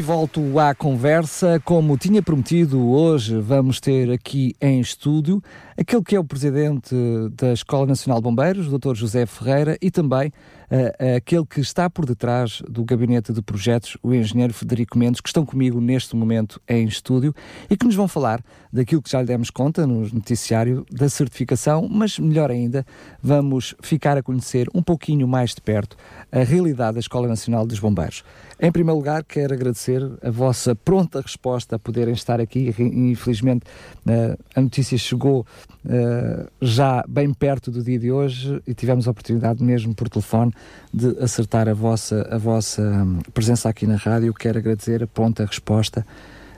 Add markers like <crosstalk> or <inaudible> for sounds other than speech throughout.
E volto à conversa. Como tinha prometido, hoje vamos ter aqui em estúdio aquele que é o presidente da Escola Nacional de Bombeiros, o Dr. José Ferreira, e também uh, aquele que está por detrás do gabinete de projetos, o engenheiro Federico Mendes, que estão comigo neste momento em estúdio e que nos vão falar daquilo que já lhe demos conta no noticiário da certificação, mas melhor ainda, vamos ficar a conhecer um pouquinho mais de perto a realidade da Escola Nacional dos Bombeiros. Em primeiro lugar, quero agradecer a vossa pronta resposta a poderem estar aqui. Infelizmente, uh, a notícia chegou uh, já bem perto do dia de hoje e tivemos a oportunidade mesmo por telefone de acertar a vossa, a vossa um, presença aqui na rádio. Quero agradecer a pronta resposta.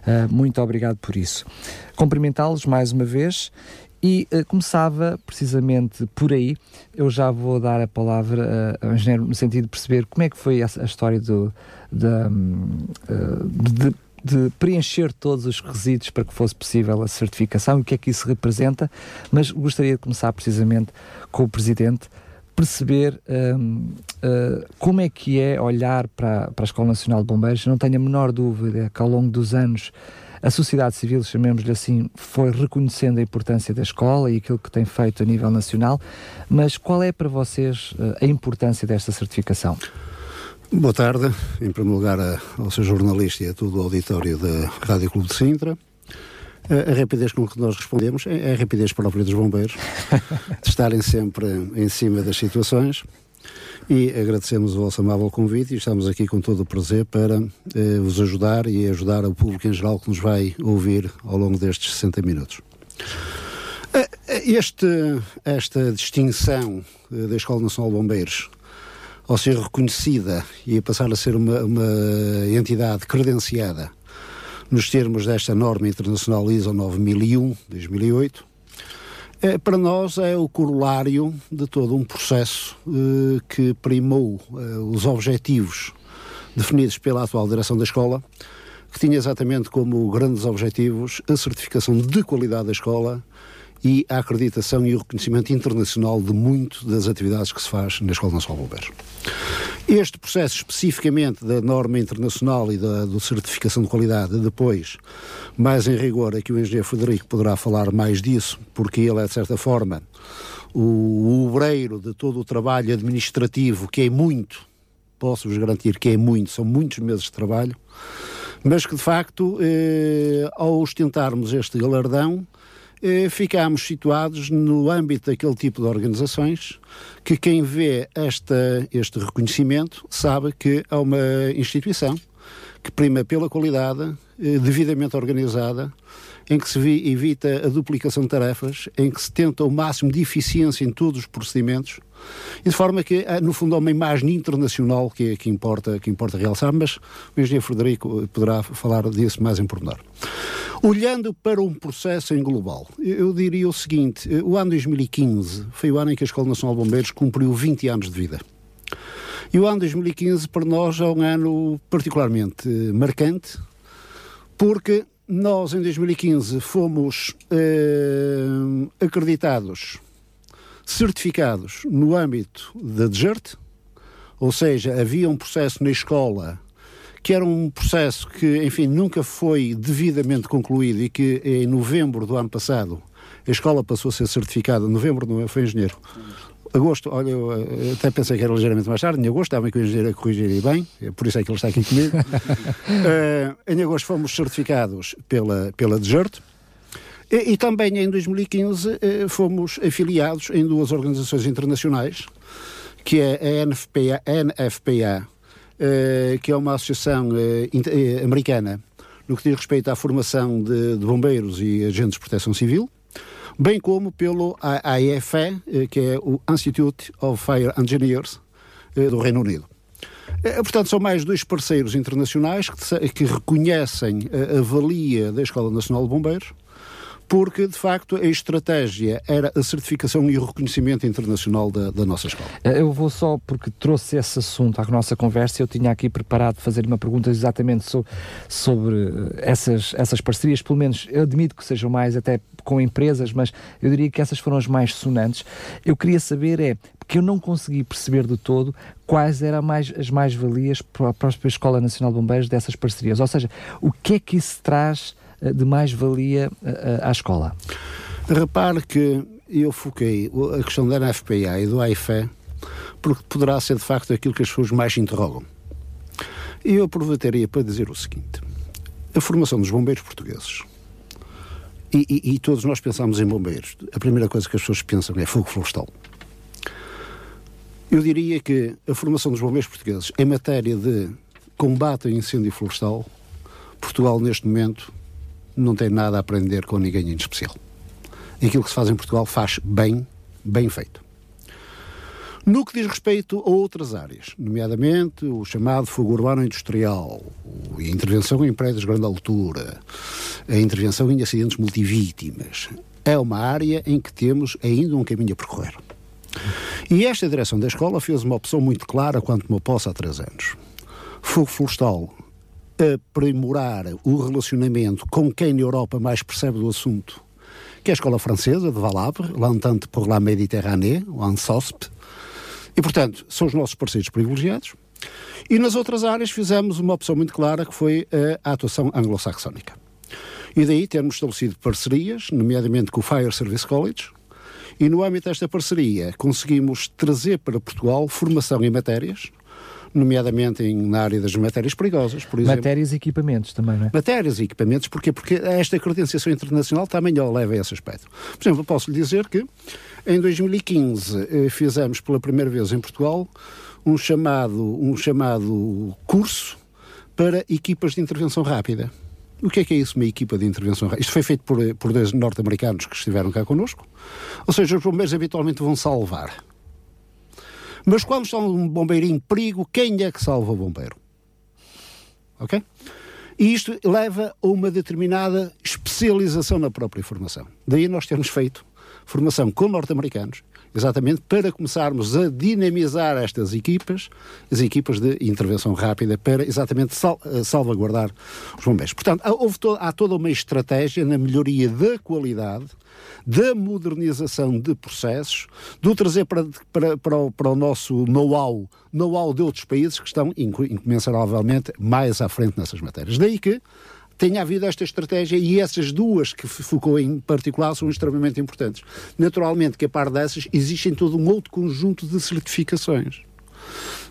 Uh, muito obrigado por isso. Cumprimentá-los mais uma vez e uh, começava precisamente por aí. Eu já vou dar a palavra uh, ao engenheiro no sentido de perceber como é que foi a, a história do, da, de, de preencher todos os requisitos para que fosse possível a certificação e o que é que isso representa, mas gostaria de começar precisamente com o Presidente, perceber um, uh, como é que é olhar para, para a Escola Nacional de Bombeiros. Não tenho a menor dúvida que ao longo dos anos a sociedade civil, chamemos-lhe assim, foi reconhecendo a importância da escola e aquilo que tem feito a nível nacional, mas qual é para vocês uh, a importância desta certificação? Boa tarde, em primeiro lugar ao seu jornalista e a todo o auditório da Rádio Clube de Sintra. A, rapidez com que nós respondemos é, é a rapidez própria dos bombeiros, de estarem sempre em cima das situações. E agradecemos o vosso amável convite e estamos aqui com todo o prazer para eh, vos ajudar e ajudar o público em geral que nos vai ouvir ao longo destes 60 minutos. Eh, este, esta distinção eh, da Escola Nacional de Bombeiros ao ser reconhecida e a passar a ser uma, uma entidade credenciada nos termos desta norma internacional ISO 9001, 2008, é, para nós é o corolário de todo um processo eh, que primou eh, os objetivos definidos pela atual direção da escola, que tinha exatamente como grandes objetivos a certificação de qualidade da escola e a acreditação e o reconhecimento internacional de muito das atividades que se faz na Escola Nacional de Bombeiros. Este processo especificamente da norma internacional e da do certificação de qualidade, depois, mais em rigor, aqui o engenheiro Frederico poderá falar mais disso, porque ele é, de certa forma, o, o obreiro de todo o trabalho administrativo, que é muito, posso-vos garantir que é muito, são muitos meses de trabalho, mas que de facto, eh, ao ostentarmos este galardão, eh, ficamos situados no âmbito daquele tipo de organizações que quem vê esta, este reconhecimento sabe que é uma instituição que prima pela qualidade, eh, devidamente organizada, em que se evita a duplicação de tarefas, em que se tenta o máximo de eficiência em todos os procedimentos, e de forma que, eh, no fundo, há uma imagem internacional que, que, importa, que importa realçar, mas o engenheiro Frederico poderá falar disso mais em pormenor. Olhando para um processo em global, eu diria o seguinte: eh, o ano 2015 foi o ano em que a Escola Nacional de Bombeiros cumpriu 20 anos de vida. E o ano 2015 para nós é um ano particularmente eh, marcante, porque nós em 2015 fomos eh, acreditados, certificados no âmbito da DGERT, ou seja, havia um processo na escola que era um processo que, enfim, nunca foi devidamente concluído e que em novembro do ano passado a escola passou a ser certificada, novembro não é? foi engenheiro. Agosto, olha, eu eh, até pensei que era ligeiramente mais tarde, em agosto, estava que o engenheiro a corrigir bem, é por isso é que ele está aqui comigo. uh, <laughs> em agosto fomos certificados pela, pela DGERT, e, e, também em 2015 uh, eh, fomos afiliados em duas organizações internacionais, que é a NFPA, NFPA eh, que é uma associação uh, americana no que diz respeito à formação de, de, bombeiros e agentes de proteção civil, bem como pelo AIFE, uh, que é o Institute of Fire Engineers do Reino Unido. Portanto, são mais dois parceiros internacionais que, reconhecem a valia da Escola Nacional de Bombeiros, porque de facto a estratégia era a certificação e o reconhecimento internacional da, da nossa escola. Eh, eu vou só, porque trouxe esse assunto à nossa conversa, eu tinha aqui preparado fazer uma pergunta exatamente sobre, sobre eh, essas, essas parcerias, pelo menos eu admito que sejam mais até com empresas, mas eu diria que essas foram as mais sonantes. Eu queria saber é, porque eu não consegui perceber de todo quais eram mais, as mais-valias para a própria Escola Nacional de Bombeiros dessas parcerias. Ou seja, o que é que isso traz de mais-valia eh, à escola? Repare que eu foquei a questão da NFPA e do AIFE porque poderá ser de facto aquilo que as pessoas mais interrogam. E eu aproveitaria para dizer o seguinte: a formação dos bombeiros portugueses. E, e, e, todos nós pensamos em bombeiros. A primeira coisa que as pessoas pensam é fogo florestal. Eu diria que a formação dos bombeiros portugueses em matéria de combate ao incêndio florestal, Portugal neste momento não tem nada a aprender com ninguém em especial. Aquilo que se faz em Portugal faz bem, bem feito. No que diz respeito a outras áreas, nomeadamente o chamado fogo urbano industrial, a intervenção em prédios de grande altura, a intervenção em acidentes multivítimas, é uma área em que temos ainda um caminho a percorrer. E esta direção da escola fez uma opção muito clara quanto me posso há três anos. Fogo florestal aprimorar o relacionamento com quem na Europa mais percebe do assunto, que é a escola francesa de Valabres, l'Entente pour la Méditerranée, o ANSOSP, e portanto são os nossos parceiros privilegiados. E nas outras áreas fizemos uma opção muito clara que foi a atuação anglo-saxónica. E daí temos estabelecido parcerias, nomeadamente com o Fire Service College, e no âmbito desta parceria conseguimos trazer para Portugal formação em matérias, nomeadamente em, na área das matérias perigosas, por exemplo. Matérias e equipamentos também, não é? Matérias e equipamentos, porquê? Porque esta credenciação internacional também leva a esse aspecto. Por exemplo, posso lhe dizer que em 2015 eh, fizemos pela primeira vez em Portugal um chamado, um chamado curso para equipas de intervenção rápida. O que é que é isso, uma equipa de intervenção rápida? Isto foi feito por, por dois norte-americanos que estiveram cá connosco. Ou seja, os bombeiros habitualmente vão salvar mas quando está um bombeiro em perigo, quem é que salva o bombeiro? Ok? E isto leva a uma determinada especialização na própria formação. Daí nós temos feito formação com norte-americanos, exatamente para começarmos a dinamizar estas equipas, as equipas de intervenção rápida, para exatamente sal, eh, salvaguardar os bombeiros. Portanto, há, to há toda uma estratégia na melhoria da qualidade, da modernização de processos, do trazer para, para, para, o, para o nosso know-how, know-how de outros países que estão incomensuravelmente mais à frente nessas matérias. Daí que tenha havido esta estratégia e essas duas que focou em particular são extremamente importantes. Naturalmente que a par dessas existem todo um outro conjunto de certificações.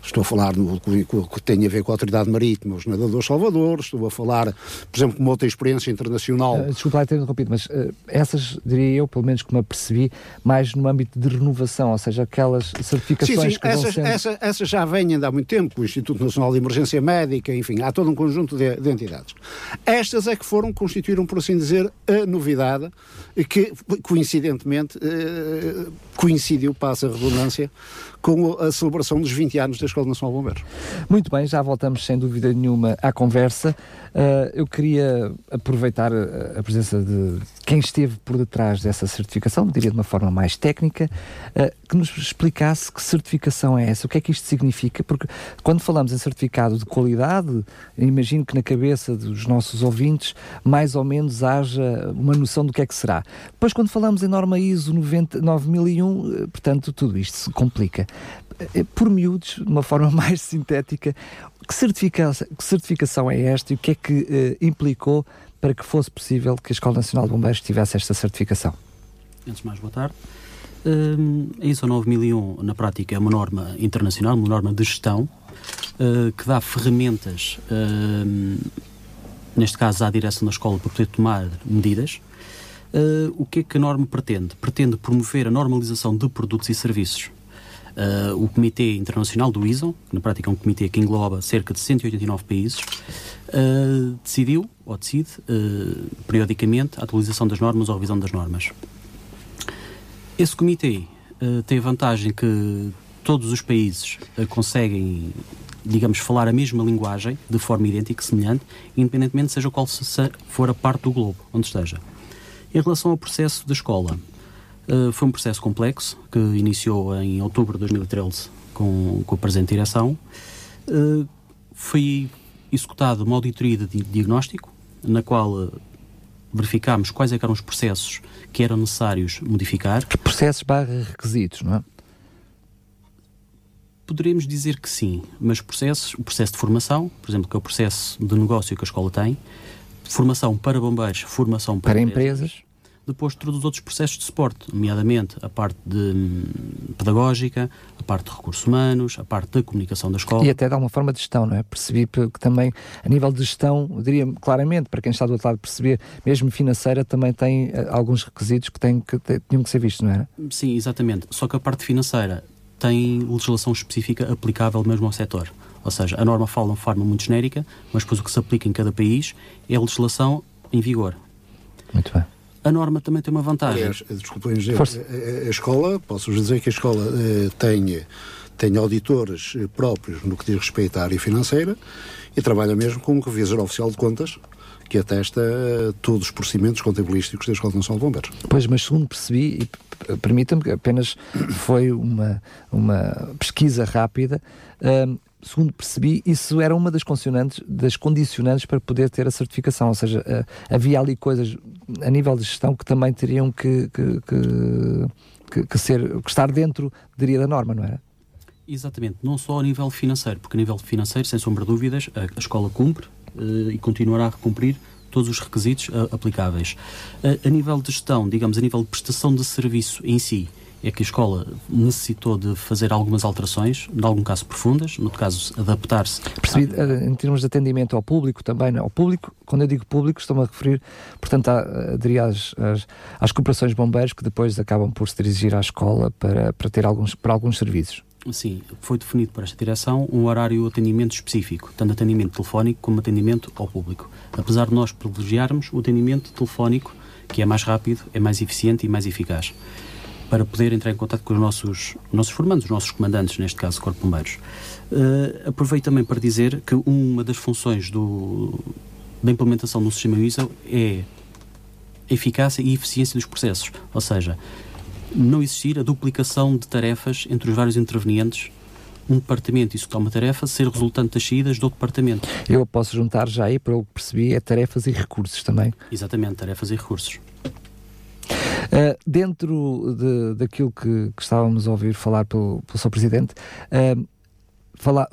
Estou a falar no que tem a ver com a Autoridade Marítima, os nadadores Salvador, estou a falar, por exemplo, com uma outra experiência internacional. Uh, desculpa lá ter interrompido, mas uh, essas, diria eu, pelo menos que me apercebi, mais no âmbito de renovação, ou seja, aquelas certificações sim, sim, que essas, sendo... essa, essas já vêm ainda há muito tempo, o Instituto Nacional de Emergência Médica, enfim, há todo um conjunto de, de entidades. Estas é que foram, constituíram, por assim dizer, a novidade, que coincidentemente uh, coincidiu, passa a redundância, com a celebração dos 20 anos da Escola Nacional de Bombeiros. Muito bem, já voltamos sem dúvida nenhuma à conversa. Uh, eu queria aproveitar a, presença de quem esteve por detrás dessa certificação, diria de uma forma mais técnica, uh, que nos explicasse que certificação é essa, o que é que isto significa, porque quando falamos em certificado de qualidade, imagino que na cabeça dos nossos ouvintes mais ou menos haja uma noção do que é que será. Depois, quando falamos em norma ISO 90, 9001, portanto, tudo isto se complica. Eh, por miúdos, de uma forma <laughs> mais sintética, que, certifica, que certificação é esta e o que é que uh, implicou para que fosse possível que a Escola Nacional de Bombeiros tivesse esta certificação? Antes de mais, boa tarde. Uh, a ISO 9001, na prática, é uma norma internacional, uma norma de gestão, uh, que dá ferramentas, uh, neste caso à direção da escola, para poder tomar medidas. o que é que a norma pretende? Pretende promover a normalização de produtos e serviços Uh, o Comitê Internacional do ISO, que na prática é um comitê que engloba cerca de 189 países, uh, decidiu, ou decide, uh, periodicamente, a atualização das normas ou a revisão das normas. Esse comitê tem a vantagem que todos os países conseguem, digamos, falar a mesma linguagem de forma idêntica, semelhante, independentemente seja qual for a parte do globo onde esteja. Em relação ao processo da escola, uh, foi um processo complexo que iniciou em outubro de 2013 com, com a presente direção. Uh, foi executada uma auditoria de diagnóstico, na qual verificámos quais é eram os processos que eram necessários modificar. Processos barra requisitos, não é? Poderemos dizer que sim, mas processos, o processo de formação, por exemplo, que é o processo de negócio que a escola tem, formação para bombeiros, formação para, para empresas. empresas. Depois, todos os outros processos de suporte, nomeadamente a parte de hum, pedagógica, a parte de recursos humanos, a parte da comunicação da escola. E até de alguma forma de gestão, não é? Percebi que também, a nível de gestão, diria claramente, para quem está do outro lado perceber, mesmo financeira, também tem uh, alguns requisitos que, têm que tinham que ser vistos, não é? Sim, exatamente. Só que a parte financeira tem legislação específica aplicável mesmo ao setor. Ou seja, a norma fala de forma muito genérica, mas depois o que se aplica em cada país é a legislação em vigor. Muito bem. A norma também tem uma vantagem. Aliás, desculpem dizer, a, a, escola, posso-vos dizer que a escola eh, tem, tem auditores eh, próprios no que diz respeito à área financeira e trabalha mesmo com um revisor oficial de contas que atesta eh, todos os procedimentos contabilísticos da Escola Nacional de Bombeiros. Pois, mas segundo percebi, e permita-me que apenas foi uma, uma pesquisa rápida, segundo percebi, isso era uma das condicionantes, das condicionantes para poder ter a certificação, ou seja, uh, havia ali coisas a nível de gestão que também teriam que, que, que, que, ser, que estar dentro, diria, da norma, não era? Exatamente, não só a nível financeiro, porque a nível financeiro, sem sombra de dúvidas, a, a escola cumpre uh, e continuará a cumprir todos os requisitos uh, aplicáveis. Uh, a nível de gestão, digamos, a nível de prestação de serviço em si, é que a escola necessitou de fazer algumas alterações, em algum caso profundas, no caso adaptar-se. Percebi, a... Eh, em termos de atendimento ao público também, ao público, quando eu digo público, estou-me a referir, portanto, a, a, às, às, às corporações bombeiros que depois acabam por se dirigir à escola para, para ter alguns, para alguns serviços. Sim, foi definido por esta direção um horário de atendimento específico, tanto atendimento telefónico como atendimento ao público. Apesar de nós privilegiarmos o atendimento telefónico, que é mais rápido, é mais eficiente e mais eficaz para poder entrar em contato com os nossos, nossos formandos, os nossos comandantes, neste caso, Corpo de Bombeiros. Uh, aproveito também para dizer que uma das funções do, da implementação do sistema ISO é a eficácia e eficiência dos processos, ou seja, não existir a duplicação de tarefas entre os vários intervenientes um departamento executar uma tarefa ser resultante das saídas do departamento. Eu posso juntar já aí, para o que percebi, é tarefas e recursos também. Exatamente, tarefas e recursos. Uh, dentro de, daquilo que, que, estávamos a ouvir falar pelo, pelo seu Presidente, uh,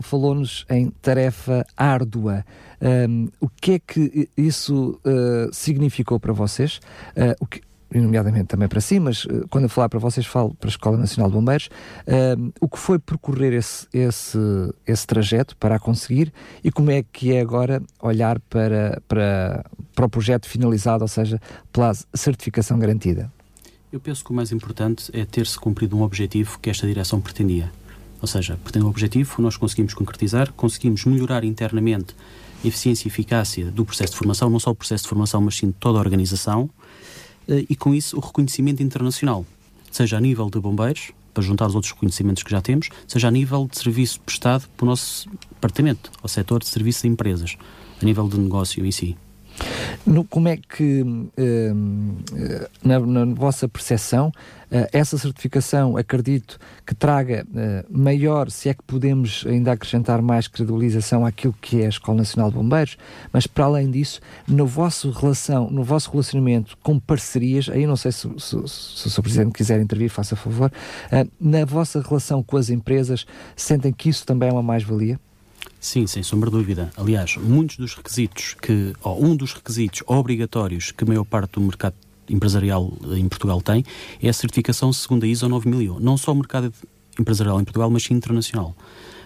falou-nos em tarefa árdua. Um, o que é que isso uh, significou para vocês? Uh, o que, nomeadamente também para si, mas uh, quando eu falar para vocês, falo para a Escola Nacional de Bombeiros, o que foi percorrer esse, esse, esse trajeto para a conseguir e como é que é agora olhar para, para, para o projeto finalizado, ou seja, pela certificação garantida? Eu penso que o mais importante é ter-se cumprido um objetivo que esta direção pretendia. Ou seja, pretende um objetivo, nós conseguimos concretizar, conseguimos melhorar internamente a eficiência e eficácia do processo de formação, não só o processo de formação, mas sim de toda a organização, eh, e com isso o reconhecimento internacional, seja a nível de bombeiros, para juntar os outros reconhecimentos que já temos, seja a nível de serviço prestado pelo nosso departamento, ao setor de serviços de empresas, a nível de negócio em si. No, como é que, hum, na, na, vossa percepção, uh, essa certificação, acredito que traga uh, maior, se é que podemos ainda acrescentar mais credibilização àquilo que é a Escola Nacional de Bombeiros, mas para além disso, no vosso relação, no vosso relacionamento com parcerias, aí não sei se, se, se o Sr. Presidente quiser intervir, faça favor, uh, na vossa relação com as empresas, sentem que isso também é uma mais-valia? Sim, sem sombra de dúvida. Aliás, muitos dos requisitos que, ou um dos requisitos obrigatórios que a maior parte do mercado empresarial em Portugal tem é a certificação segundo a ISO 9001. Não só o mercado empresarial em Portugal, mas sim internacional.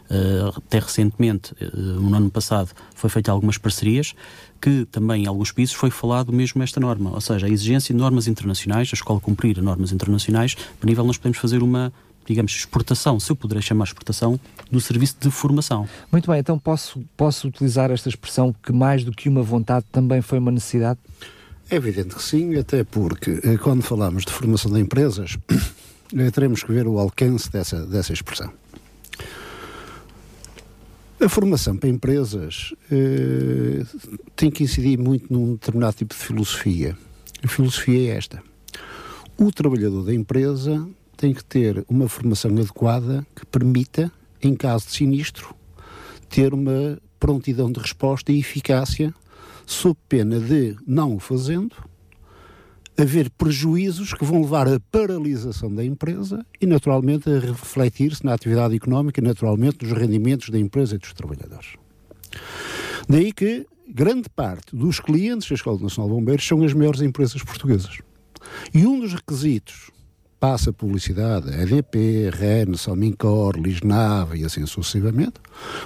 Uh, até recentemente, uh, no ano passado, foi feita algumas parcerias que também em alguns países foi falado mesmo esta norma, ou seja, a exigência de normas internacionais, a escola cumprir normas internacionais, para nível nós podemos fazer uma digamos, exportação, se eu puder chamar exportação, do serviço de formação. Muito bem, então posso, posso utilizar esta expressão que mais do que uma vontade também foi uma necessidade? É evidente que sim, até porque eh, quando falamos de formação de empresas, <coughs> eh, teremos que ver o alcance dessa, dessa expressão. A formação para empresas eh, tem que incidir muito num determinado tipo de filosofia. A filosofia é esta. O trabalhador da empresa tem que ter uma formação adequada que permita, em caso de sinistro, ter uma prontidão de resposta e eficácia, sob pena de, não o fazendo, haver prejuízos que vão levar à paralisação da empresa e, naturalmente, a refletir-se na atividade económica e, naturalmente, nos rendimentos da empresa e dos trabalhadores. Daí que grande parte dos clientes da Escola Nacional de Bombeiros são as maiores empresas portuguesas. E um dos requisitos passa publicidade, EDP, REN, Salmincor, Lisnave e assim sucessivamente.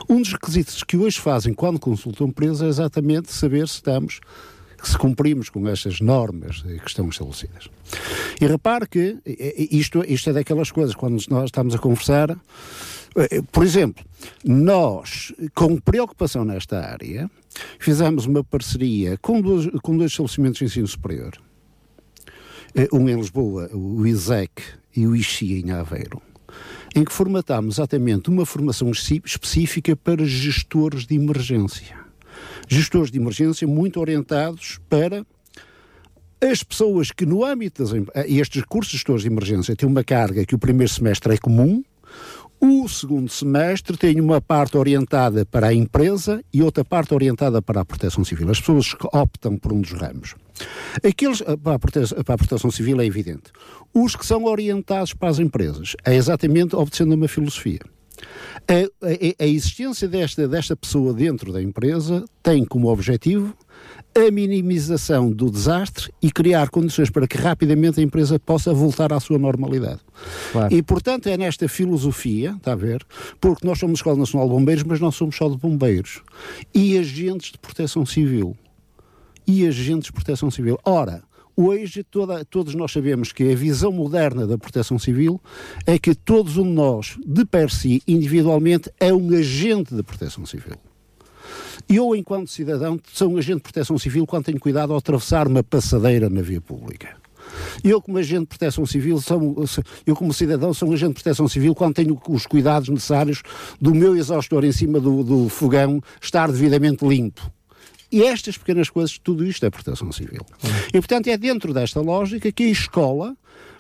Um dos requisitos que hoje fazem quando consultam empresa é exatamente saber se estamos se cumprimos com estas normas que estão estabelecidas. E repare que isto, isto é daquelas coisas, quando nós estamos a conversar, eh, por exemplo, nós, com preocupação nesta área, fizemos uma parceria com dois, com dois estabelecimentos de ensino superior, eh, um em Lisboa, o ISEC e o IXI em Aveiro, em que formatámos exatamente uma formação específica para gestores de emergência. Gestores de emergência muito orientados para as pessoas que no âmbito das estes cursos de gestores de emergência têm uma carga que o primeiro semestre é comum, o segundo semestre tem uma parte orientada para a empresa e outra parte orientada para a proteção civil. As pessoas optam por um dos ramos. Aqueles, para a, proteção, para a proteção civil é evidente. Os que são orientados para as empresas é exatamente obedecendo uma filosofia. A, a, a, existência desta, desta pessoa dentro da empresa tem como objetivo a minimização do desastre e criar condições para que rapidamente a empresa possa voltar à sua normalidade. Claro. E, portanto, é nesta filosofia, está a ver, porque nós somos Escola Nacional de Bombeiros, mas não somos só de bombeiros. E agentes de proteção civil. E agentes de proteção civil. Ora, Hoje, toda, todos nós sabemos que a visão moderna da proteção civil é que todos um de nós, de per si, individualmente, é um agente de proteção civil. Eu, enquanto cidadão, sou um agente de proteção civil quando tenho cuidado ao atravessar uma passadeira na via pública. Eu, como agente de proteção civil, sou, eu, como cidadão, sou um agente de proteção civil quando tenho os cuidados necessários do meu exaustor em cima do, do fogão estar devidamente limpo. E estas pequenas coisas, tudo isto é proteção civil. Uhum. E, portanto, é dentro desta lógica que a escola,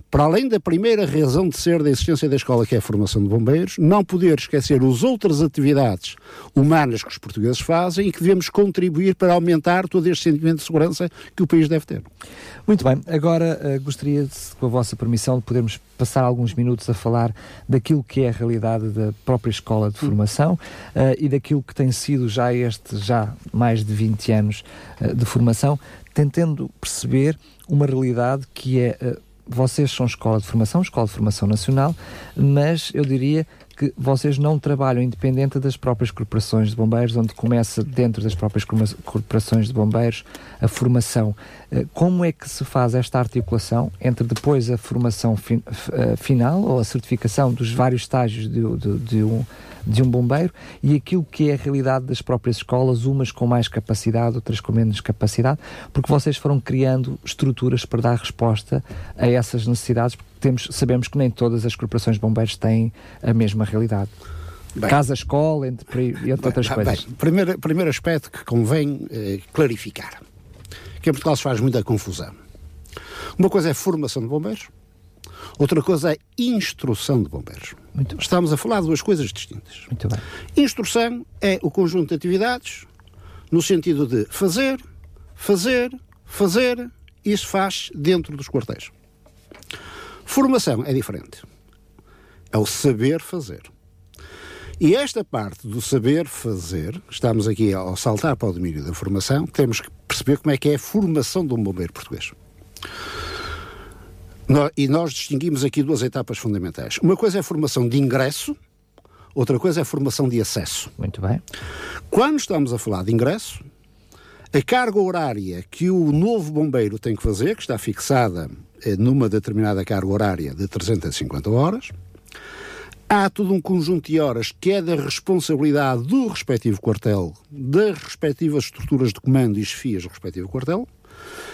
para além da primeira razão de ser da existência da escola, que é a formação de bombeiros, não poder esquecer as outras atividades humanas que os portugueses fazem e que devemos contribuir para aumentar todo este sentimento de segurança que o país deve ter. Muito bem, agora uh, gostaria, com a vossa permissão, de podermos passar alguns minutos a falar daquilo que é a realidade da própria escola de formação uh, e daquilo que tem sido já este, já mais de 20 anos uh, de formação, tentando perceber uma realidade que é vocês são escola de formação, escola de formação nacional, mas eu diria que vocês não trabalham independente das próprias corporações de bombeiros, onde começa dentro das próprias corporações de bombeiros a formação. Eh, como é que se faz esta articulação entre depois a formação fin eh, final ou a certificação dos vários estágios de, de, de um de um bombeiro e aquilo que é a realidade das próprias escolas, umas com mais capacidade, outras com menos capacidade, porque vocês foram criando estruturas para dar resposta a essas necessidades, porque temos, sabemos que nem todas as corporações de bombeiros têm a mesma realidade. Bem, Casa, escola, entre, entre bem, outras coisas. Bem, primeiro, primeiro aspecto que convém eh, clarificar, que em Portugal se faz muita confusão. Uma coisa é formação de bombeiros, Outra coisa é instrução de bombeiros. Estamos a falar de duas coisas distintas. Muito bem. Instrução é o conjunto de atividades no sentido de fazer, fazer, fazer, isso faz dentro dos quartéis. Formação é diferente. É o saber fazer. E esta parte do saber fazer, estamos aqui ao saltar para o domínio da formação, temos que perceber como é que é a formação de um bombeiro português e nós distinguimos aqui duas etapas fundamentais. Uma coisa é a formação de ingresso, outra coisa é a formação de acesso. Muito bem. Quando estamos a falar de ingresso, a carga horária que o novo bombeiro tem que fazer, que está fixada numa determinada carga horária de 350 horas, há todo um conjunto de horas que é da responsabilidade do respectivo quartel, das respectivas estruturas de comando e chefias do respectivo quartel,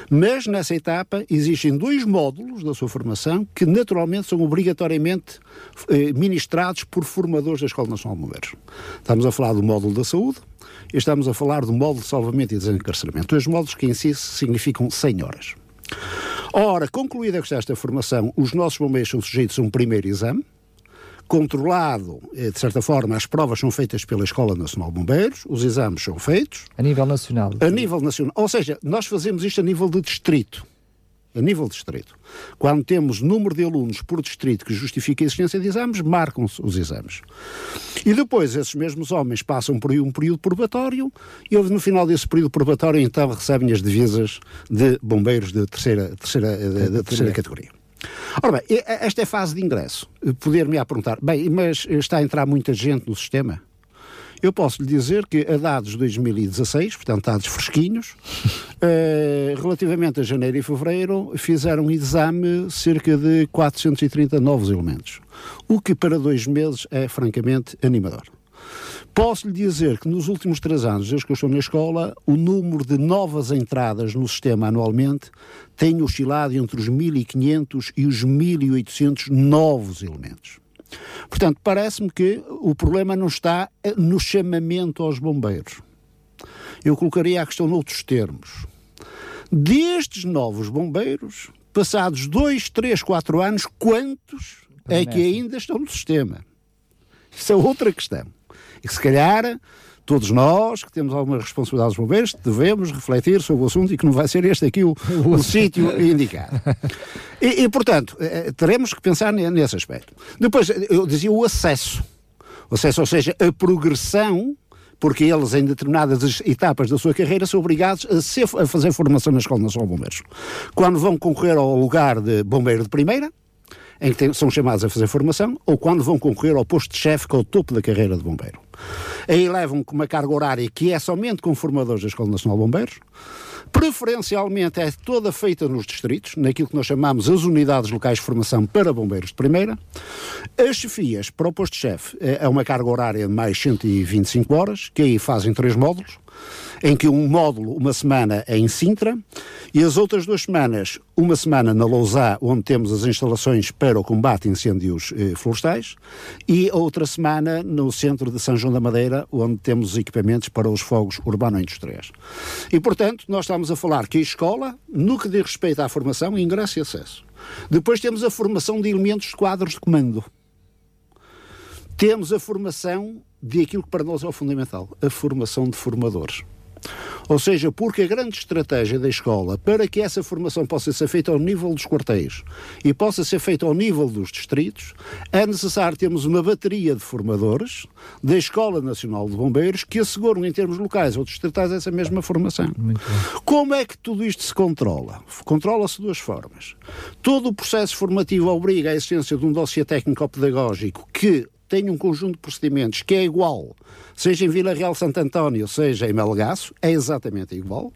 mas nessa etapa existem dois módulos da sua formação que naturalmente são obrigatoriamente eh, ministrados por formadores da Escola Nacional de Bombeiros. Estamos a falar do módulo da saúde e estamos a falar do módulo de salvamento e desencarceramento. Dois módulos que em si significam 100 horas. Ora, concluída esta formação, os nossos bombeiros são sujeitos a um primeiro exame, controlado, eh, de certa forma, as provas são feitas pela Escola Nacional de Bombeiros, os exames são feitos. A nível nacional. A nível nacional. Ou seja, nós fazemos isto a nível de distrito a nível distrito. Quando temos número de alunos por distrito que justifica a existência de exames, marcam-se os exames. E depois esses mesmos homens passam por um período probatório e no final desse período probatório então recebem as divisas de bombeiros de terceira, terceira, de, de terceira categoria. Ora bem, esta é a fase de ingresso. Poder-me perguntar, bem, mas está a entrar muita gente no sistema? Eu posso lhe dizer que a dados de 2016, portanto dados fresquinhos, <laughs> eh, relativamente a janeiro e fevereiro, fizeram um exame cerca de 430 novos elementos, o que para dois meses é francamente animador. Posso lhe dizer que nos últimos três anos, desde que eu estou na escola, o número de novas entradas no sistema anualmente tem oscilado entre os 1.500 e os 1.800 novos elementos. Portanto, parece-me que o problema não está no chamamento aos bombeiros. Eu colocaria a questão noutros termos. Destes novos bombeiros, passados dois, três, quatro anos, quantos é que ainda estão no sistema? Isso é outra questão. E se calhar todos nós que temos algumas responsabilidades bombeiros devemos refletir sobre o assunto e que não vai ser este aqui o, <laughs> o sítio indicado. E, e, portanto, eh, teremos que pensar nesse aspecto. Depois, eu dizia o acesso. O acesso, ou seja, a progressão porque eles, em determinadas etapas da sua carreira, são obrigados a, ser, a fazer formação na Escola Nacional de Bombeiros. Quando vão concorrer ao lugar de bombeiro de primeira, em que são chamados a fazer formação, ou quando vão concorrer ao posto de chefe, que é o topo da carreira de bombeiro. Aí levam com uma carga horária que é somente com formadores da Escola Nacional de Bombeiros, preferencialmente é toda feita nos distritos, naquilo que nós chamamos as unidades locais de formação para bombeiros de primeira. As chefias para o posto-chefe é uma carga horária de mais 125 horas, que aí fazem três módulos em que um módulo, uma semana, é em Sintra, e as outras duas semanas, uma semana na Lousá, onde temos as instalações para o combate a incêndios eh, florestais, e outra semana no centro de São João da Madeira, onde temos os equipamentos para os fogos urbano-industriais. E, portanto, nós estamos a falar que a escola, no que diz respeito à formação, ingresso e acesso. Depois temos a formação de elementos de quadros de comando. Temos a formação de aquilo que para nós é o fundamental, a formação de formadores. Ou seja, porque a grande estratégia da escola para que essa formação possa ser feita ao nível dos quartéis e possa ser feita ao nível dos distritos, é necessário termos uma bateria de formadores da Escola Nacional de Bombeiros que asseguram em termos locais ou distritais essa mesma formação. Como é que tudo isto se controla? Controla-se de duas formas. Todo o processo formativo obriga a existência de um dossiê técnico-pedagógico que tem um conjunto de procedimentos que é igual, seja em Vila Real Santo António, seja em Melgaço, é exatamente igual.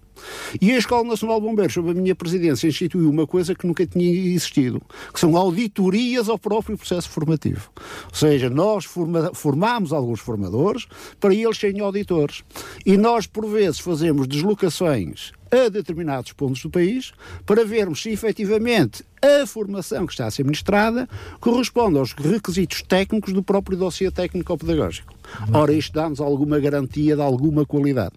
E a Escola Nacional de Bombeiros, sob a minha presidência, instituiu uma coisa que nunca tinha existido, que são auditorias ao próprio processo formativo. Ou seja, nós forma, formamos alguns formadores para eles serem auditores. E nós, por vezes, fazemos deslocações a determinados pontos do país para vermos se efetivamente a formação que está a ser ministrada corresponde aos requisitos técnicos do próprio dossiê técnico-pedagógico. Ora, isto dá-nos alguma garantia de alguma qualidade.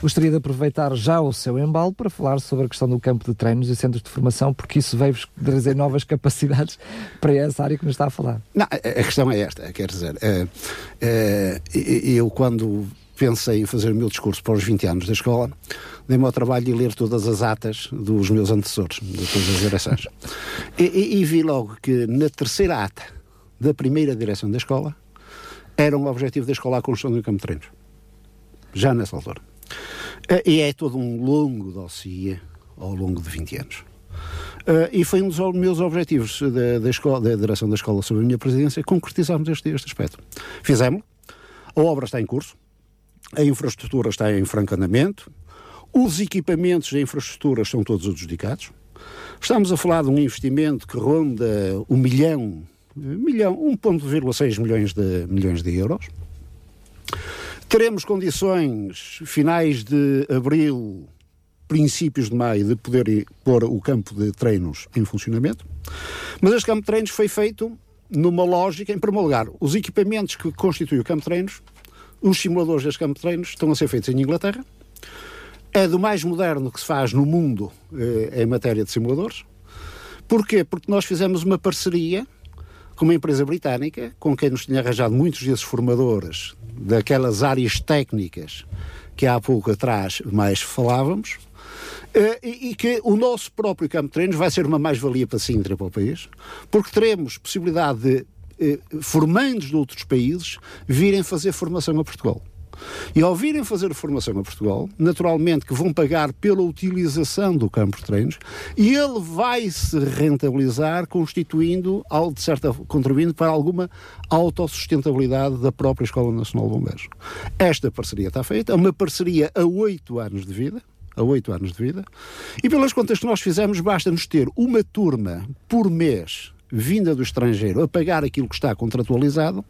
Gostaria de aproveitar já o seu embalo para falar sobre a questão do campo de treinos e centros de formação, porque isso veio trazer novas capacidades <laughs> para essa área que nos está a falar. Não, a questão é esta, quer dizer, é, é, eu quando pensei em fazer o meu discurso para os 20 anos da escola, dei-me ao trabalho de ler todas as atas dos meus antecessores, de todas as direções. E, e, e, vi logo que na terceira ata da primeira direção da escola era um objetivo da escola a construção um campo de treinos. Já nessa altura. E é todo um longo dossiê ao longo de 20 anos. Uh, e foi um dos meus objetivos da, da, escola, da direção da escola sob a minha presidência concretizarmos este, este aspecto. Fizemos, a obra está em curso, a infraestrutura está em franco andamento, os equipamentos da infraestrutura estão todos adjudicados. Estamos a falar de um investimento que ronda um milhão, milhão 1,6 milhões de, milhões de euros. Teremos condições finais de abril, princípios de maio, de poder pôr o campo de treinos em funcionamento. Mas este campo de treinos foi feito numa lógica, em primeiro lugar, os equipamentos que constituem o campo de treinos os simuladores deste campo de treinos estão a ser feitos em Inglaterra. é do mais moderno que se faz no mundo eh, em matéria de simuladores. Porquê? Porque nós fizemos uma parceria com uma empresa britânica, com quem nos tinha arranjado muitos desses formadores daquelas áreas técnicas que há pouco atrás mais falávamos, Uh, e, e, que o nosso próprio campo de treinos vai ser uma mais-valia para Sintra, para o país, porque teremos possibilidade de formandos de outros países virem fazer formação a Portugal. E ao virem fazer formação a Portugal, naturalmente que vão pagar pela utilização do campo de treinos e ele vai se rentabilizar constituindo, de certa contribuindo para alguma autossustentabilidade da própria Escola Nacional de Bombeiros. Esta parceria está feita, é uma parceria a oito anos de vida, a oito anos de vida, e pelas contas que nós fizemos, basta-nos ter uma turma por mês vinda do estrangeiro a pagar aquilo que está contratualizado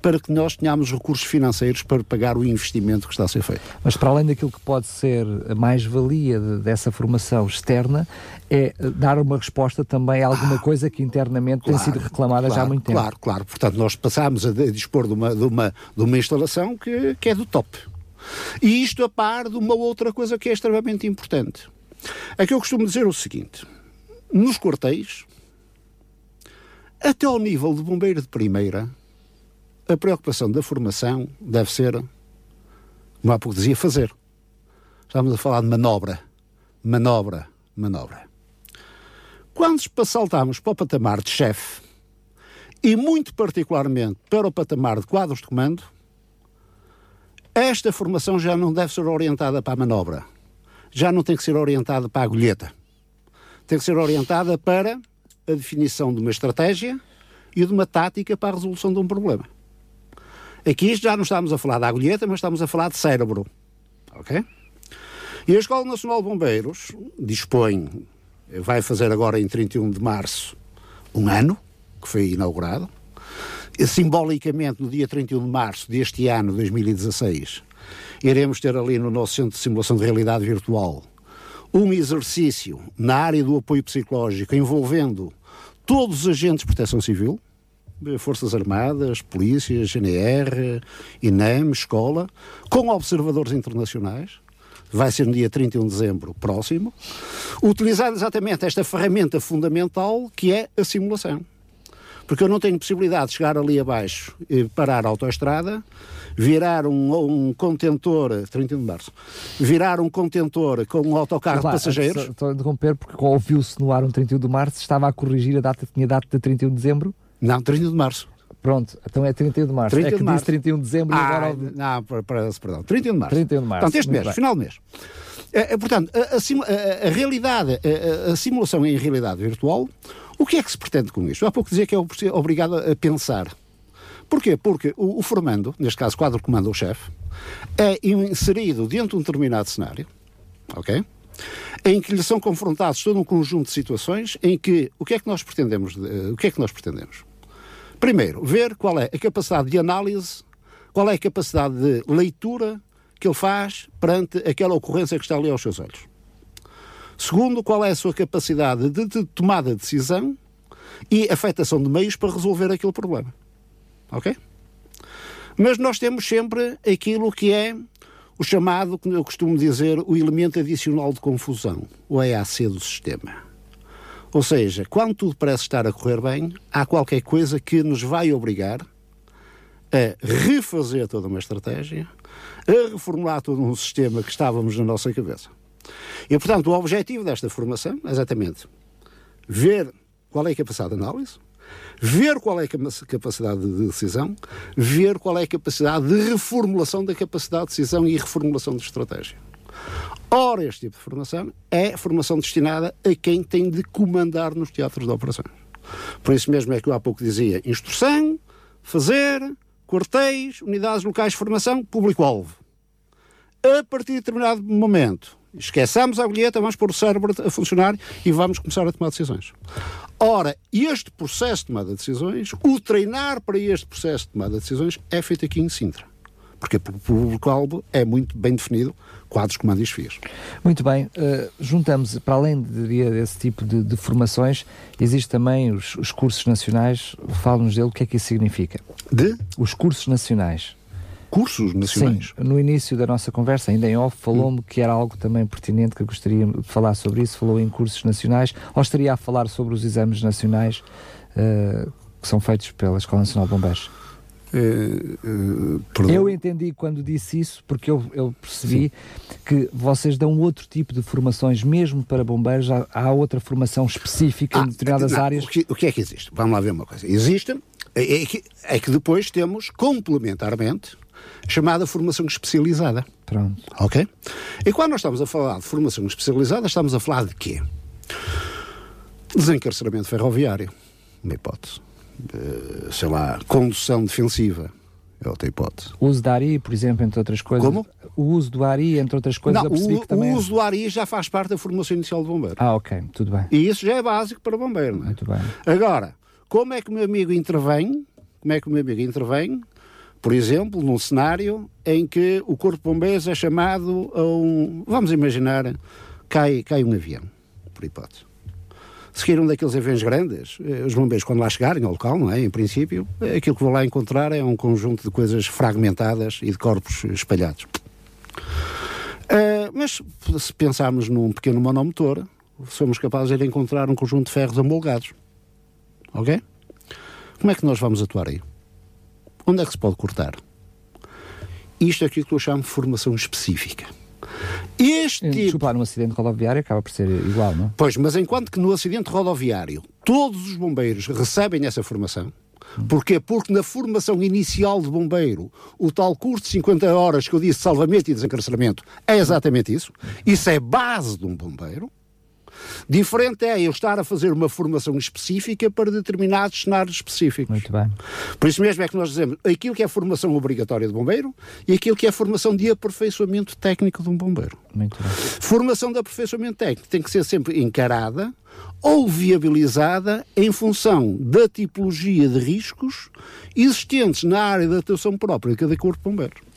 para que nós tenhamos recursos financeiros para pagar o investimento que está a ser feito. Mas para além daquilo que pode ser a mais-valia de, dessa formação externa, é dar uma resposta também a alguma ah, coisa que internamente claro, tem sido reclamada claro, já há muito tempo. Claro, claro. Portanto, nós passámos a dispor de uma, de uma, de uma instalação que, que é do top. E isto a par de uma outra coisa que é extremamente importante. É que eu costumo dizer o seguinte: nos quartéis, até ao nível de bombeiro de primeira, a preocupação da formação deve ser, como há pouco dizia, fazer. Estamos a falar de manobra. Manobra, manobra. Quando saltamos para o patamar de chefe, e muito particularmente para o patamar de quadros de comando, esta formação já não deve ser orientada para a manobra. Já não tem que ser orientada para a agulheta. Tem que ser orientada para a definição de uma estratégia e de uma tática para a resolução de um problema. Aqui já não estamos a falar da agulheta, mas estamos a falar de cérebro. Ok? E a Escola Nacional de Bombeiros dispõe, vai fazer agora em 31 de março, um ano, que foi inaugurado. E, simbolicamente, no dia 31 de março deste ano, 2016, iremos ter ali no nosso Centro de Simulação de Realidade Virtual um exercício na área do apoio psicológico envolvendo todos os agentes de proteção civil, Forças Armadas, Polícia, GNR, INEM, Escola, com observadores internacionais. Vai ser no dia 31 de dezembro próximo. Utilizar exatamente esta ferramenta fundamental que é a simulação. Porque eu não tenho possibilidade de chegar ali abaixo e parar a autoestrada, virar um, um contentor, 31 de março, virar um contentor com um autocarro de passageiros. Estou a interromper porque ouviu-se no ar um 31 de março, estava a corrigir a data, tinha data de 31 de dezembro? Não, 31 de março. Pronto, então é 31 de março. 31 é que de março. 31 de dezembro ah, e agora. Não, perdão, 31 de março. 31 de março. Portanto, este mês, bem. final do mês. É, portanto, a, a, a, realidade, a, a, simulação em realidade virtual, o que é que se pretende com isto? Há pouco dizia que é obrigado a pensar. Porquê? Porque o, o formando, neste caso quadro comando ou chefe, é inserido dentro de um determinado cenário, ok? Em que lhe são confrontados todo um conjunto de situações em que o que é que nós pretendemos, o que é que nós pretendemos? Primeiro, ver qual é a capacidade de análise, qual é a capacidade de leitura que ele faz perante aquela ocorrência que está ali aos seus olhos. Segundo, qual é a sua capacidade de, de tomada de decisão e afetação de meios para resolver aquele problema. Ok? Mas nós temos sempre aquilo que é o chamado, que eu costumo dizer, o elemento adicional de confusão, o EAC do sistema. Ou seja, quando tudo parece estar a correr bem, há qualquer coisa que nos vai obrigar a refazer toda uma estratégia, a reformular todo um sistema que estávamos na nossa cabeça. E, portanto, o objetivo desta formação é exatamente ver qual é a capacidade de análise, ver qual é a capacidade de decisão, ver qual é a capacidade de reformulação da capacidade de decisão e reformulação de estratégia. Ora, este tipo de formação é formação destinada a quem tem de comandar nos teatros de operações. Por isso mesmo é que eu há pouco dizia instrução, fazer, quartéis, unidades locais de formação, público-alvo. A partir de determinado momento, esqueçamos a agulheta, vamos pôr o cérebro a funcionar e vamos começar a tomar decisões. Ora, este processo de tomada de decisões, o treinar para este processo de tomada de decisões é feito aqui em Sintra. Porque o público-alvo é muito bem definido, quadros, comandos e desfios. Muito bem. Uh, juntamos, para além de, desse tipo de, de formações, existem também os, os cursos nacionais. Fala-nos dele, o que é que isso significa? De? Os cursos nacionais. Cursos nacionais. Sim, no início da nossa conversa, ainda em off, falou-me hum. que era algo também pertinente que gostaria de falar sobre isso. Falou em cursos nacionais, ou estaria a falar sobre os exames nacionais uh, que são feitos pela Escola Nacional de Bombeiros? Uh, uh, eu entendi quando disse isso, porque eu, eu percebi Sim. que vocês dão outro tipo de formações, mesmo para bombeiros, há, há outra formação específica ah, em determinadas não, áreas. O que, o que, é que existe? Vamos lá ver uma coisa. Existe, é, é, que, é que depois temos complementarmente chamada formação especializada. Pronto. Ok? E quando nós estamos a falar de formação especializada, estamos a falar de quê? Desencarceramento ferroviário, uma hipótese uh, sei lá, condução defensiva. É outra hipótese. O uso da ARI, por exemplo, entre outras coisas. Como? O uso do ARI, entre outras coisas, Não, o, também... o uso do ARI já faz parte da formação inicial de bombeiro. Ah, ok, tudo bem. E isso já é básico para bombeiro, não é? Muito bem. Agora, como é que o meu amigo intervém? Como é que o meu amigo intervém? Por exemplo, num cenário em que o Corpo de Bombeiros é chamado a um. Vamos imaginar, cai, cai um avião, por hipótese se queiram daqueles aviões grandes, eh, os bombeiros, quando lá chegarem ao local, não é? Em princípio, eh, aquilo que vão lá encontrar é um conjunto de coisas fragmentadas e de corpos espalhados. Uh, mas se pensarmos num pequeno monomotor, somos capazes de encontrar um conjunto de ferros amolgados. Ok? Como é que nós vamos atuar aí? Onde é que se pode cortar? Isto é aquilo que eu chamo de formação específica. Este tipo... Desculpa, acidente rodoviário acaba por ser igual, não é? Pois, mas enquanto que no acidente rodoviário todos os bombeiros recebem essa formação, Porquê? Porque na formação inicial de bombeiro, o tal curso de 50 horas que eu disse de salvamento e desencarceramento é exatamente isso. Isso é base de um bombeiro. Diferente é eu estar a fazer uma formação específica para determinados cenários específicos. Muito bem. Por isso mesmo é que nós dizemos aquilo que é formação obrigatória de bombeiro e aquilo que é formação de aperfeiçoamento técnico de um bombeiro. Muito bem. Formação de aperfeiçoamento técnico tem que ser sempre encarada ou viabilizada em função da tipologia de riscos existentes na área da atuação própria de cada corpo de bombeiros.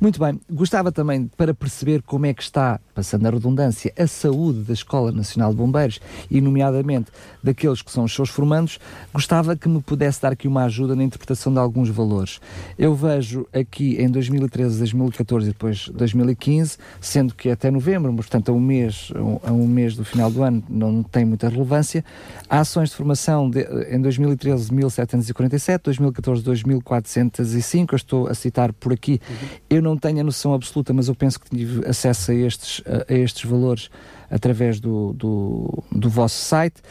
Muito bem, gostava também, para perceber como é que está, passando a redundância, a saúde da Escola Nacional de Bombeiros e, nomeadamente, daqueles que são os seus formandos, gostava que me pudesse dar aqui uma ajuda na interpretação de alguns valores. Eu vejo aqui em 2013, 2014 e depois 2015, sendo que até novembro, portanto a um mês, a um mês do final do ano, não tem muita relevância, ações de formação de, em 2013 1747, 2014 2405, eu estou a citar por aqui uhum. Eu não tenho a noção absoluta, mas eu penso que tive acesso a estes, a, estes valores através do, do, do vosso site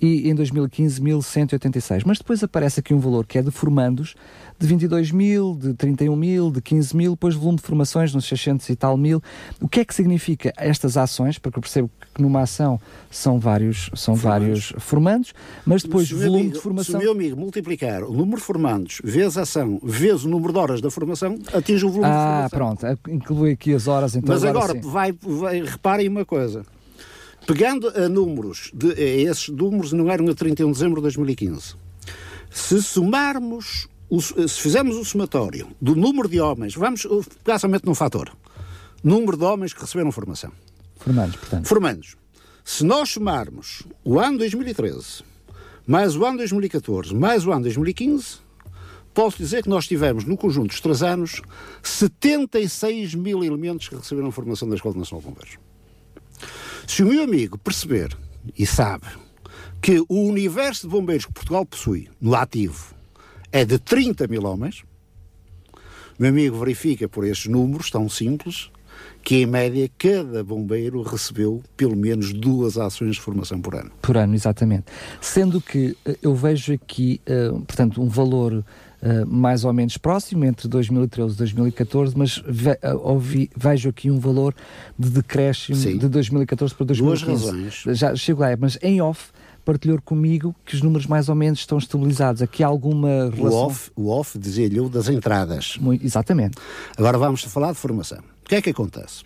e em 2015 1186. Mas depois aparece aqui um valor que é de formandos de 22 mil, de 31 mil, de 15 mil, depois volume de formações nos 600 e tal mil. O que é que significa estas ações? Porque eu percebo que numa ação são vários, são formandos. vários formandos, mas depois volume amigo, de formação. Se o meu amigo multiplicar o número de formandos vezes a ação, vezes o número de horas da formação, atinge o volume ah, de formação. Ah, pronto, inclui aqui as horas. Então mas agora, agora vai, vai, reparem uma coisa. Pegando a números, de, esses números não eram a 31 de dezembro de 2015. Se somarmos, se fizermos o somatório do número de homens, vamos pegar somente num fator: número de homens que receberam formação. Formandos, portanto. Formandos. Se nós somarmos o ano 2013, mais o ano 2014, mais o ano 2015, posso dizer que nós tivemos, no conjunto dos três anos, 76 mil elementos que receberam formação da Escola Nacional de Bombeiros. Se o meu amigo perceber e sabe que o universo de bombeiros que Portugal possui no ativo é de 30 mil homens, meu amigo verifica por estes números tão simples que, em média, cada bombeiro recebeu pelo menos duas ações de formação por ano. Por ano, exatamente. Sendo que eh, eu vejo aqui, uh, portanto, um valor Uh, mais ou menos próximo, entre 2013 e 2014, mas ve, ouvi, vejo aqui um valor de decréscimo Sim. de 2014 para 2015. Duas razões. Já chego lá, mas em off partilhou comigo que os números mais ou menos estão estabilizados. Aqui há alguma relação? O off, o off dizia-lhe das entradas. Muito, exatamente. Agora vamos falar de formação. O que é que acontece?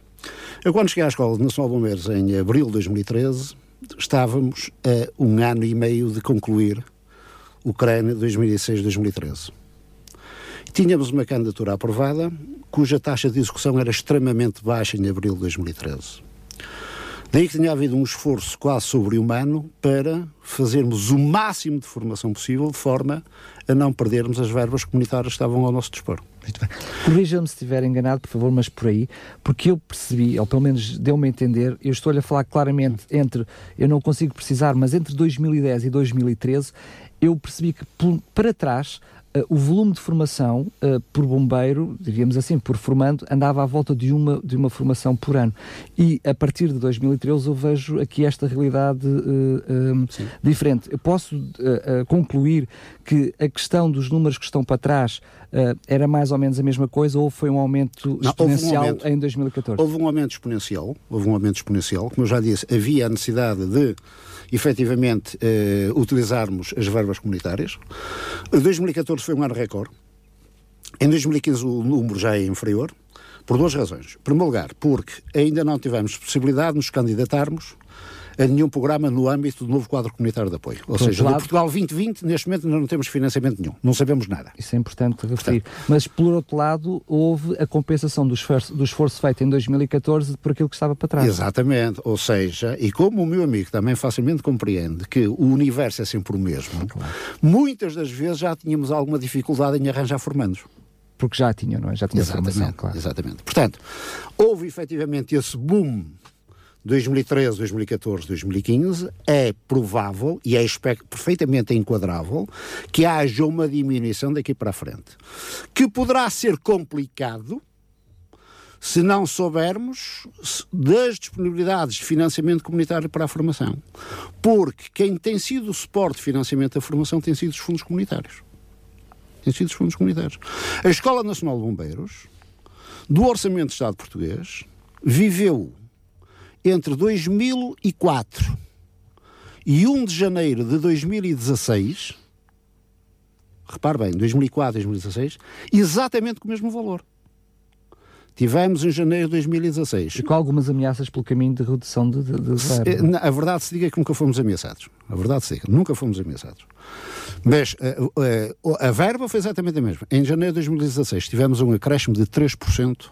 Eu quando cheguei à Escola Nacional de Bombeiros em abril de 2013, estávamos a um ano e meio de concluir o CRAN 2006-2013. Tínhamos uma candidatura aprovada, cuja taxa de execução era extremamente baixa em abril de 2013. Daí que tinha havido um esforço quase sobre-humano para fazermos o máximo de formação possível, de forma a não perdermos as verbas comunitárias que estavam ao nosso dispor. Corrija-me se estiver enganado, por favor, mas por aí, porque eu percebi, ou pelo menos deu-me a entender, eu estou-lhe a falar claramente entre, eu não consigo precisar, mas entre 2010 e 2013, eu percebi que para trás Uh, o volume de formação uh, por bombeiro, diríamos assim, por formando, andava à volta de uma, de uma formação por ano. E a partir de 2013 eu vejo aqui esta realidade uh, diferente. Eu posso concluir que a questão dos números que estão para trás era mais ou menos a mesma coisa ou foi um aumento Não, exponencial um aumento, em 2014? Houve um aumento exponencial, houve um aumento exponencial. Como eu já disse, havia a necessidade de efetivamente eh, utilizarmos as verbas comunitárias. 2014 foi um ano recorde. Em 2015 o número já é inferior, por duas razões. Em primeiro lugar, porque ainda não tivemos possibilidade de nos candidatarmos a nenhum programa no âmbito do novo quadro comunitário de apoio. Ou por seja, lado, Portugal 2020, neste momento não temos financiamento nenhum, não sabemos nada. Isso é importante referir. Portanto, Mas, por outro lado, houve a compensação do esforço, do esforço feito em 2014 por aquilo que estava para trás. Exatamente. Ou seja, e como o meu amigo também facilmente compreende que o universo é sempre o mesmo, claro. muitas das vezes já tínhamos alguma dificuldade em arranjar formandos porque já tinha, não é? Já tinha exatamente, formação, claro. Exatamente. Portanto, houve efetivamente esse boom 2013, 2014, 2015, é provável e é perfeitamente enquadrável que haja uma diminuição daqui para a frente. Que poderá ser complicado se não soubermos das disponibilidades de financiamento comunitário para a formação. Porque quem tem sido o suporte de financiamento da formação tem sido os fundos comunitários. Tem sido os fundos comunitários. A Escola Nacional de Bombeiros, do Orçamento do Estado português, viveu entre 2004 e 1 de janeiro de 2016, repare bem, 2004 e 2016, exatamente com o mesmo valor. Tivemos em janeiro de 2016. E com algumas ameaças pelo caminho de redução de, de, de verba. A verdade se diga que nunca fomos ameaçados. A verdade se diga, nunca fomos ameaçados. Mas a, a, a verba foi exatamente a mesma. Em janeiro de 2016 tivemos um acréscimo de 3%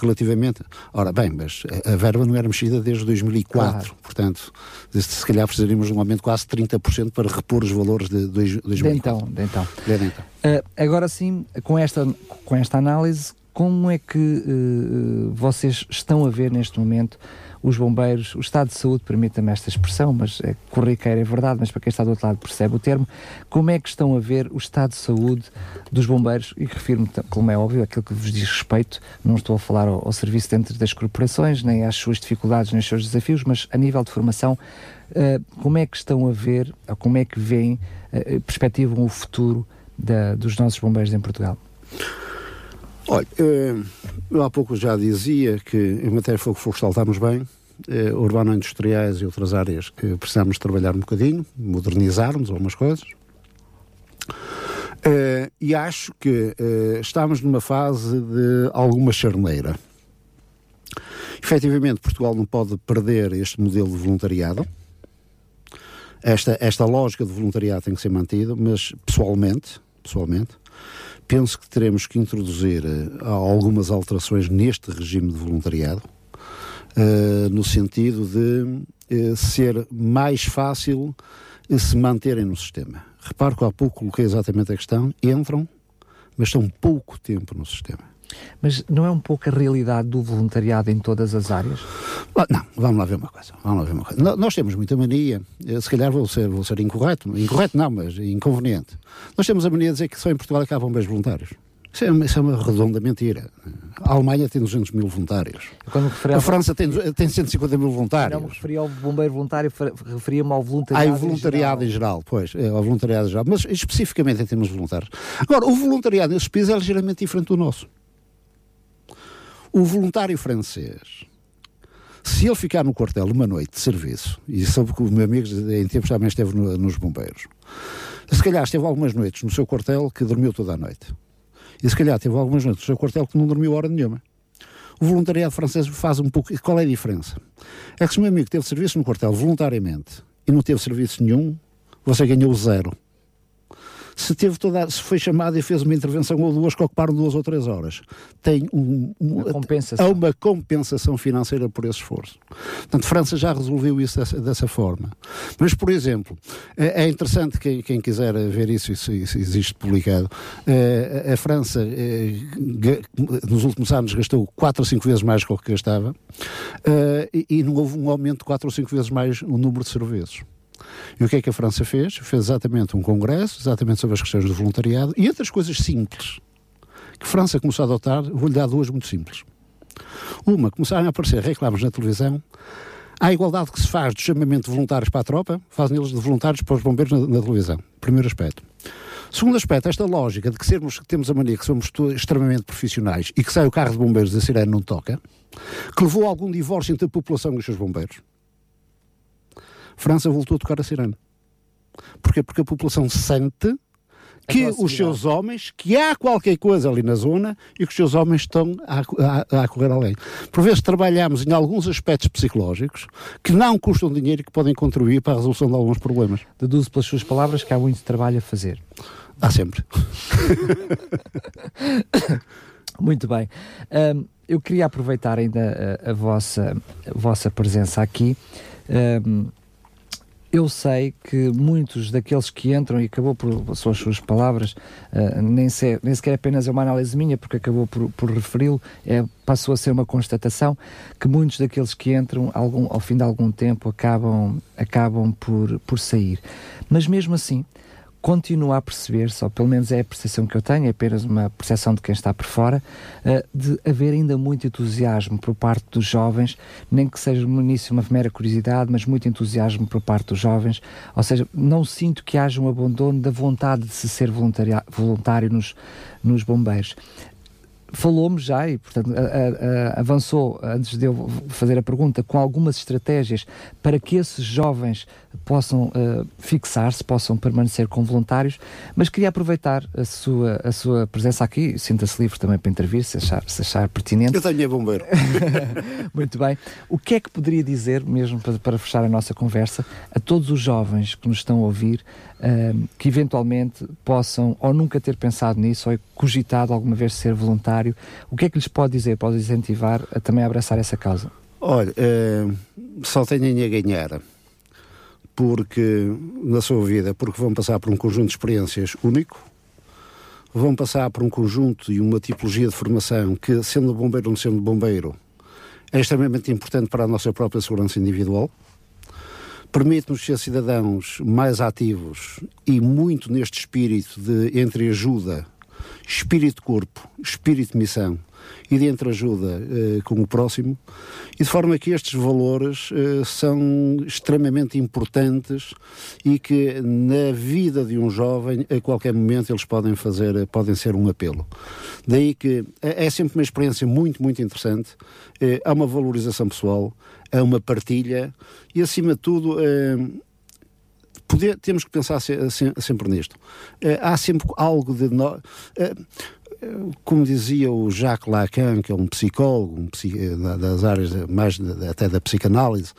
relativamente. Ora bem, mas a verba não era mexida desde 2004, claro. portanto, se calhar precisaríamos de um aumento de quase 30% para repor os valores de 2004. De então, de então. De então. Uh, agora sim, com esta, com esta análise, como é que uh, vocês estão a ver neste momento os bombeiros, o estado de saúde, permita-me esta expressão, mas é corriqueira, é verdade, mas para quem está do outro lado percebe o termo, como é que estão a ver o estado de saúde dos bombeiros, e refiro-me, como é óbvio, aquilo que vos diz respeito, não estou a falar ao, ao serviço dentro das corporações, nem às suas dificuldades, nem aos seus desafios, mas a nível de formação, uh, como é que estão a ver, ou como é que veem, uh, perspectivam o futuro da, dos nossos bombeiros em Portugal? Olha, eu há pouco já dizia que em matéria de fogo florestal estamos bem, eh, urbano-industriais e outras áreas que precisamos trabalhar um bocadinho, modernizarmos algumas coisas. Eh, e acho que eh, estamos numa fase de alguma charneira. Efetivamente, Portugal não pode perder este modelo de voluntariado. Esta, esta lógica de voluntariado tem que ser mantida, mas pessoalmente, pessoalmente, penso que teremos que introduzir uh, algumas alterações neste regime de voluntariado, uh, no sentido de uh, ser mais fácil se manterem no sistema. Reparo que há pouco coloquei exatamente a questão: entram, mas estão pouco tempo no sistema. Mas não é um pouco a realidade do voluntariado em todas as áreas? Não, vamos lá ver uma coisa. Vamos lá ver uma coisa. Nós temos muita mania, eh, se calhar vou ser, vou ser incorreto, incorreto não, mas inconveniente. Nós temos a mania de dizer que só em Portugal acabam bem voluntários. Isso é, isso é, uma redonda mentira. A Alemanha tem 200 mil voluntários. A França tem, tem 150 mil voluntários. Não me referia ao bombeiro voluntário, referia-me ao voluntariado. Ah, voluntariado em geral. em geral, pois, é, ao voluntariado em geral. Mas especificamente em termos voluntários. Agora, o voluntariado nesses países é ligeiramente diferente do nosso. O voluntário francês, se ele ficar no quartel uma noite de serviço, e soube que o meu amigo em tempos também esteve no, nos bombeiros, se calhar esteve algumas noites no seu quartel que dormiu toda a noite. E se calhar teve algumas noites no seu quartel que não dormiu hora nenhuma. O voluntariado francês faz um pouco. Qual é a diferença? É que se o meu amigo teve serviço no quartel voluntariamente e não teve serviço nenhum, você ganhou zero. Se teve toda, se foi chamado e fez uma intervenção ou duas que ocuparam duas ou três horas, tem um, um, uma, compensação. uma compensação financeira por esse esforço. Portanto, França já resolveu isso dessa, dessa forma. Mas, por exemplo, é, é interessante quem, quem quiser ver isso, isso, isso existe publicado. É, a França é, nos últimos anos gastou quatro ou cinco vezes mais do que gastava e, e não houve um aumento de quatro ou cinco vezes mais o número de serviços. E o que é que a França fez? Fez exatamente um congresso, exatamente sobre as questões do voluntariado e outras coisas simples que a França começou a adotar, vou-lhe dar duas muito simples. Uma, começaram a aparecer reclames na televisão à igualdade que se faz do chamamento de voluntários para a tropa, fazem eles de voluntários para os bombeiros na, na televisão. Primeiro aspecto. Segundo aspecto, esta lógica de que sermos, temos a mania que somos extremamente profissionais e que sai o carro de bombeiros e a sirene não toca, que levou a algum divórcio entre a população e os seus bombeiros. França voltou a tocar a sirene. Porquê? Porque a população sente que os seus homens, que há qualquer coisa ali na zona e que os seus homens estão a, a, a correr além. Por vezes trabalhamos em alguns aspectos psicológicos que não custam dinheiro e que podem contribuir para a resolução de alguns problemas. Deduzo pelas suas palavras que há muito trabalho a fazer. Há sempre. <laughs> muito bem. Um, eu queria aproveitar ainda a, a, vossa, a vossa presença aqui. Um, eu sei que muitos daqueles que entram, e acabou por suas, suas palavras, uh, nem, se, nem sequer apenas é uma análise minha, porque acabou por, por referi-lo, é, passou a ser uma constatação, que muitos daqueles que entram, algum, ao fim de algum tempo, acabam, acabam por, por sair. Mas mesmo assim, continuo a perceber, só pelo menos é a percepção que eu tenho, é apenas uma percepção de quem está por fora, uh, de haver ainda muito entusiasmo por parte dos jovens, nem que seja no início uma mera curiosidade, mas muito entusiasmo por parte dos jovens, ou seja, não sinto que haja um abandono da vontade de se ser voluntário nos, nos bombeiros. Falou-me já e, portanto, a, a, avançou, antes de eu fazer a pergunta, com algumas estratégias para que esses jovens possam uh, fixar-se, possam permanecer como voluntários, mas queria aproveitar a sua, a sua presença aqui, sinta-se livre também para intervir, se achar, se achar pertinente. Eu tenho a bombeiro. <laughs> Muito bem. O que é que poderia dizer, mesmo para, para fechar a nossa conversa, a todos os jovens que nos estão a ouvir, uh, que eventualmente possam ou nunca ter pensado nisso, ou cogitado alguma vez ser voluntário, o que é que lhes pode dizer, pode incentivar a também abraçar essa causa? Olha, uh, só tenho a ganhar porque na sua vida, porque vão passar por um conjunto de experiências único, vão passar por um conjunto e uma tipologia de formação que, sendo bombeiro ou não sendo bombeiro, é extremamente importante para a nossa própria segurança individual, permite-nos ser cidadãos mais ativos e muito neste espírito de entreajuda, espírito de corpo, espírito missão e de entreajuda uh, com o próximo, e de forma que estes valores uh, são extremamente importantes e que na vida de um jovem, a qualquer momento, eles podem fazer, podem ser um apelo. Daí que é, é sempre uma experiência muito, muito interessante, uh, há uma valorização pessoal, há uma partilha e, acima de tudo, Poder, temos que pensar se, se, sempre nisto. Há sempre algo de. No, como dizia o Jacques Lacan, que é um psicólogo um das áreas mais até da psicanálise,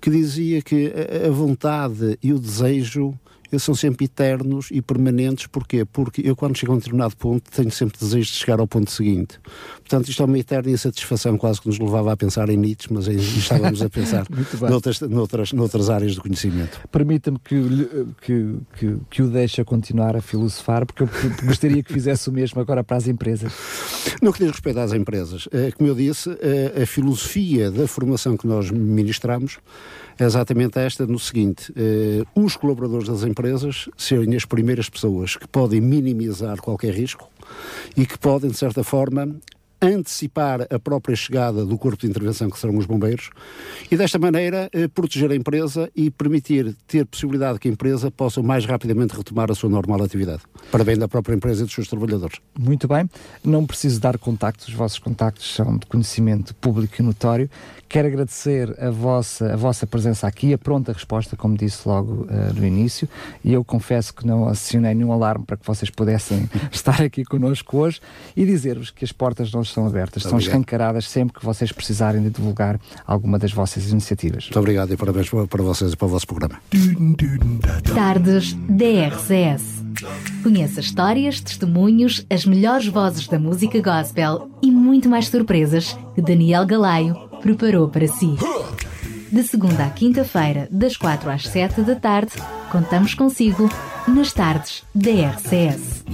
que dizia que a vontade e o desejo eles são sempre eternos e permanentes. Porquê? Porque eu, quando chego a um determinado ponto, tenho sempre desejo de chegar ao ponto seguinte. Portanto, isto é uma eterna insatisfação, quase que nos levava a pensar em Nietzsche, mas estávamos a pensar <laughs> noutras, noutras, noutras áreas do conhecimento. Permita-me que, que, que, que, o deixe a continuar a filosofar, porque eu gostaria que fizesse o mesmo agora para as empresas. No que diz respeito às empresas, eh, como eu disse, a, a filosofia da formação que nós ministramos é exatamente esta no seguinte: eh, os colaboradores das empresas serem as primeiras pessoas que podem minimizar qualquer risco e que podem, de certa forma, antecipar a própria chegada do corpo de intervenção, que serão os bombeiros, e desta maneira eh, proteger a empresa e permitir ter possibilidade que a empresa possa mais rapidamente retomar a sua normal atividade, para bem da própria empresa e dos seus trabalhadores. Muito bem, não preciso dar contactos, os vossos contactos são de conhecimento público e notório. Quero agradecer a vossa, a vossa presença aqui, a pronta resposta, como disse logo uh, no início, e eu confesso que não acionei nenhum alarme para que vocês pudessem <laughs> estar aqui connosco hoje e dizer-vos que as portas não estão abertas, estão escancaradas sempre que vocês precisarem de divulgar alguma das vossas iniciativas. Muito obrigado e parabéns para vocês e para o vosso programa. Tardes DRCS. Conheça histórias, testemunhos, as melhores vozes da música gospel e muito mais surpresas que Daniel Galaio preparou para si. De segunda à quinta-feira, das quatro às sete da tarde, contamos consigo nas tardes da RCS.